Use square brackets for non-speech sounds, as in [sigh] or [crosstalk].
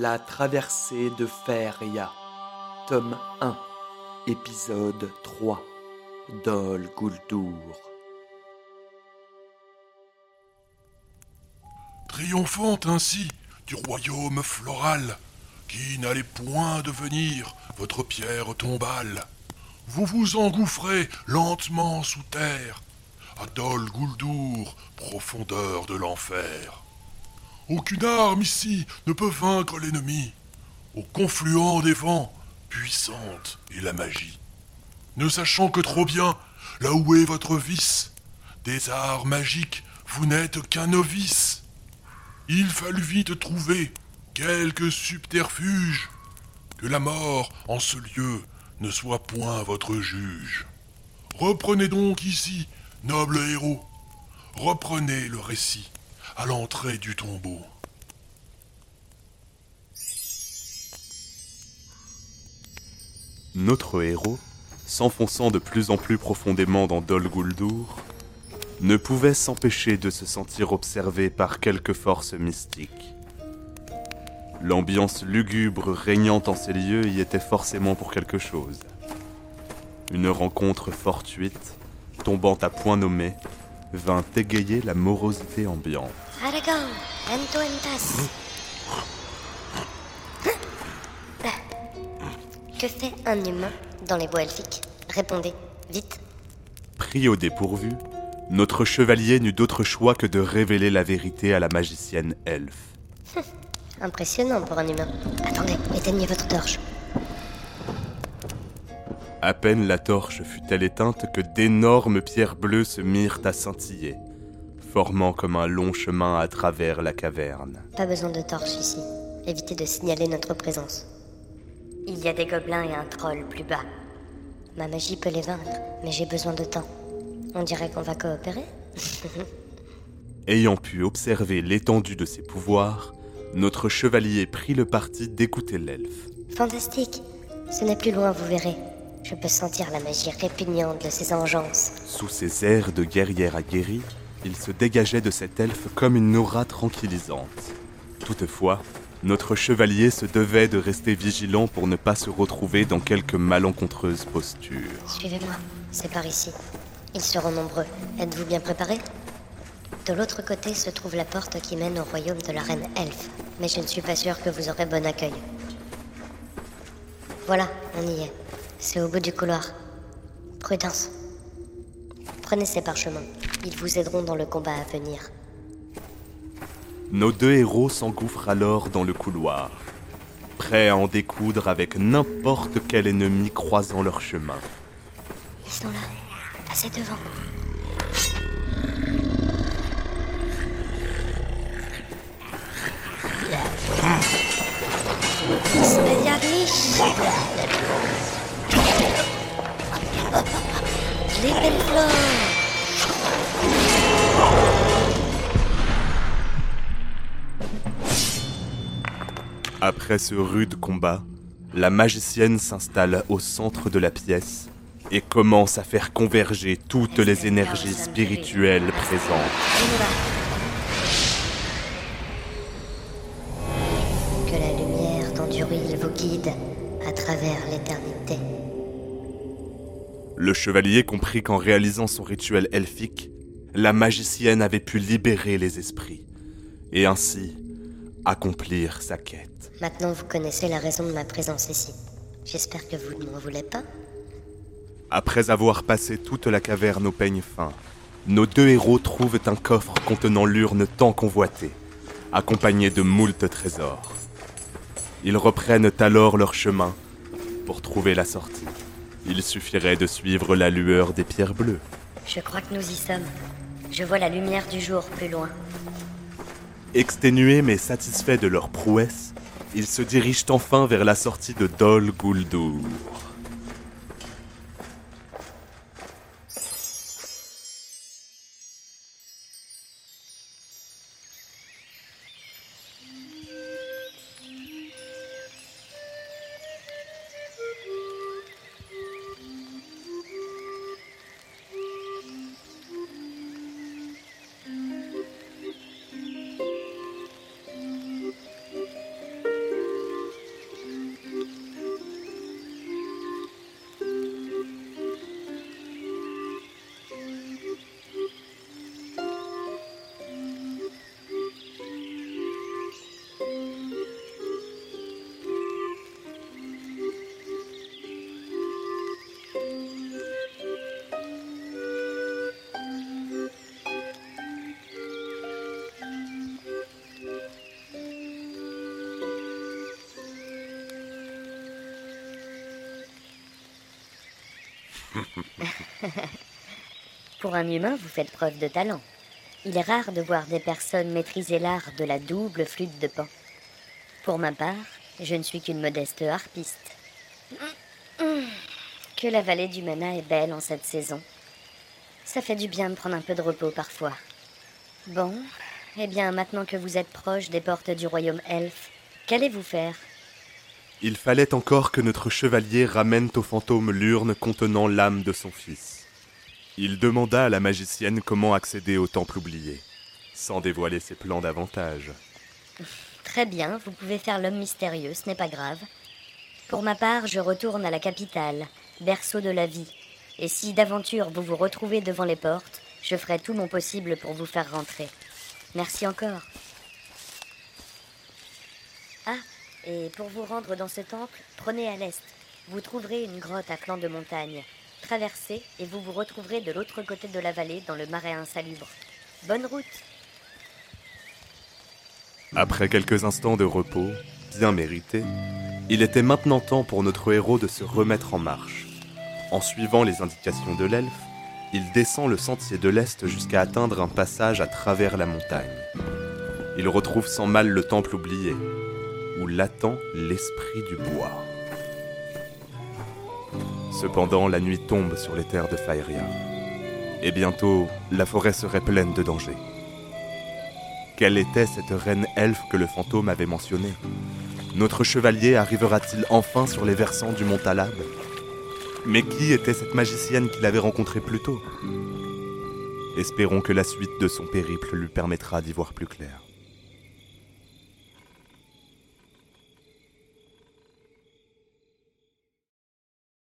La traversée de Feria, tome 1, épisode 3, Dol Guldur. Triomphant ainsi du royaume floral, qui n'allait point devenir votre pierre tombale, vous vous engouffrez lentement sous terre, à Dol Guldur, profondeur de l'enfer. Aucune arme ici ne peut vaincre l'ennemi. Au confluent des vents, puissante est la magie. Ne sachant que trop bien là où est votre vice, des arts magiques, vous n'êtes qu'un novice. Il fallut vite trouver quelques subterfuges, que la mort en ce lieu ne soit point votre juge. Reprenez donc ici, noble héros, reprenez le récit à l'entrée du tombeau. Notre héros, s'enfonçant de plus en plus profondément dans Dol Guldur, ne pouvait s'empêcher de se sentir observé par quelque force mystique. L'ambiance lugubre régnant en ces lieux y était forcément pour quelque chose. Une rencontre fortuite, tombant à point nommé, vint égayer la morosité ambiante. Entuentas. Que fait un humain dans les bois elfiques? Répondez, vite. Pris au dépourvu, notre chevalier n'eut d'autre choix que de révéler la vérité à la magicienne elfe. Impressionnant pour un humain. Attendez, éteignez votre torche. À peine la torche fut-elle éteinte que d'énormes pierres bleues se mirent à scintiller, formant comme un long chemin à travers la caverne. Pas besoin de torche ici. Évitez de signaler notre présence. Il y a des gobelins et un troll plus bas. Ma magie peut les vaincre, mais j'ai besoin de temps. On dirait qu'on va coopérer [laughs] Ayant pu observer l'étendue de ses pouvoirs, notre chevalier prit le parti d'écouter l'elfe. Fantastique. Ce n'est plus loin, vous verrez. Je peux sentir la magie répugnante de ses engeances. Sous ses airs de guerrière aguerrie, il se dégageait de cet elfe comme une aura tranquillisante. Toutefois, notre chevalier se devait de rester vigilant pour ne pas se retrouver dans quelque malencontreuse posture. Suivez-moi. C'est par ici. Ils seront nombreux. Êtes-vous bien préparés De l'autre côté se trouve la porte qui mène au royaume de la reine elfe. Mais je ne suis pas sûr que vous aurez bon accueil. Voilà, on y est. C'est au bout du couloir. Prudence. Prenez ces parchemins. Ils vous aideront dans le combat à venir. Nos deux héros s'engouffrent alors dans le couloir, prêts à en découdre avec n'importe quel ennemi croisant leur chemin. Ils sont là. Passez devant. Après ce rude combat, la magicienne s'installe au centre de la pièce et commence à faire converger toutes les énergies spirituelles présentes. Que la lumière d'Anduril vous guide à travers l'éternité. Le chevalier comprit qu'en réalisant son rituel elfique, la magicienne avait pu libérer les esprits et ainsi accomplir sa quête. Maintenant, vous connaissez la raison de ma présence ici. J'espère que vous ne m'en voulez pas. Après avoir passé toute la caverne au peigne fin, nos deux héros trouvent un coffre contenant l'urne tant convoitée, accompagné de moult trésors. Ils reprennent alors leur chemin pour trouver la sortie. Il suffirait de suivre la lueur des pierres bleues. Je crois que nous y sommes. Je vois la lumière du jour plus loin. Exténués mais satisfaits de leur prouesse, ils se dirigent enfin vers la sortie de Dol Guldur. [laughs] Pour un humain, vous faites preuve de talent. Il est rare de voir des personnes maîtriser l'art de la double flûte de Pan. Pour ma part, je ne suis qu'une modeste harpiste. Que la vallée du Mana est belle en cette saison. Ça fait du bien de prendre un peu de repos parfois. Bon, eh bien, maintenant que vous êtes proche des portes du royaume elfe, qu'allez-vous faire? Il fallait encore que notre chevalier ramène au fantôme l'urne contenant l'âme de son fils. Il demanda à la magicienne comment accéder au temple oublié, sans dévoiler ses plans davantage. Très bien, vous pouvez faire l'homme mystérieux, ce n'est pas grave. Pour ma part, je retourne à la capitale, berceau de la vie. Et si d'aventure vous vous retrouvez devant les portes, je ferai tout mon possible pour vous faire rentrer. Merci encore. Ah, et pour vous rendre dans ce temple, prenez à l'est. Vous trouverez une grotte à flanc de montagne. Traversez et vous vous retrouverez de l'autre côté de la vallée dans le marais insalubre. Bonne route Après quelques instants de repos, bien mérités, il était maintenant temps pour notre héros de se remettre en marche. En suivant les indications de l'elfe, il descend le sentier de l'Est jusqu'à atteindre un passage à travers la montagne. Il retrouve sans mal le temple oublié, où l'attend l'esprit du bois. Cependant, la nuit tombe sur les terres de Faeria. Et bientôt, la forêt serait pleine de dangers. Quelle était cette reine elfe que le fantôme avait mentionnée? Notre chevalier arrivera-t-il enfin sur les versants du mont Talab Mais qui était cette magicienne qu'il avait rencontrée plus tôt? Espérons que la suite de son périple lui permettra d'y voir plus clair.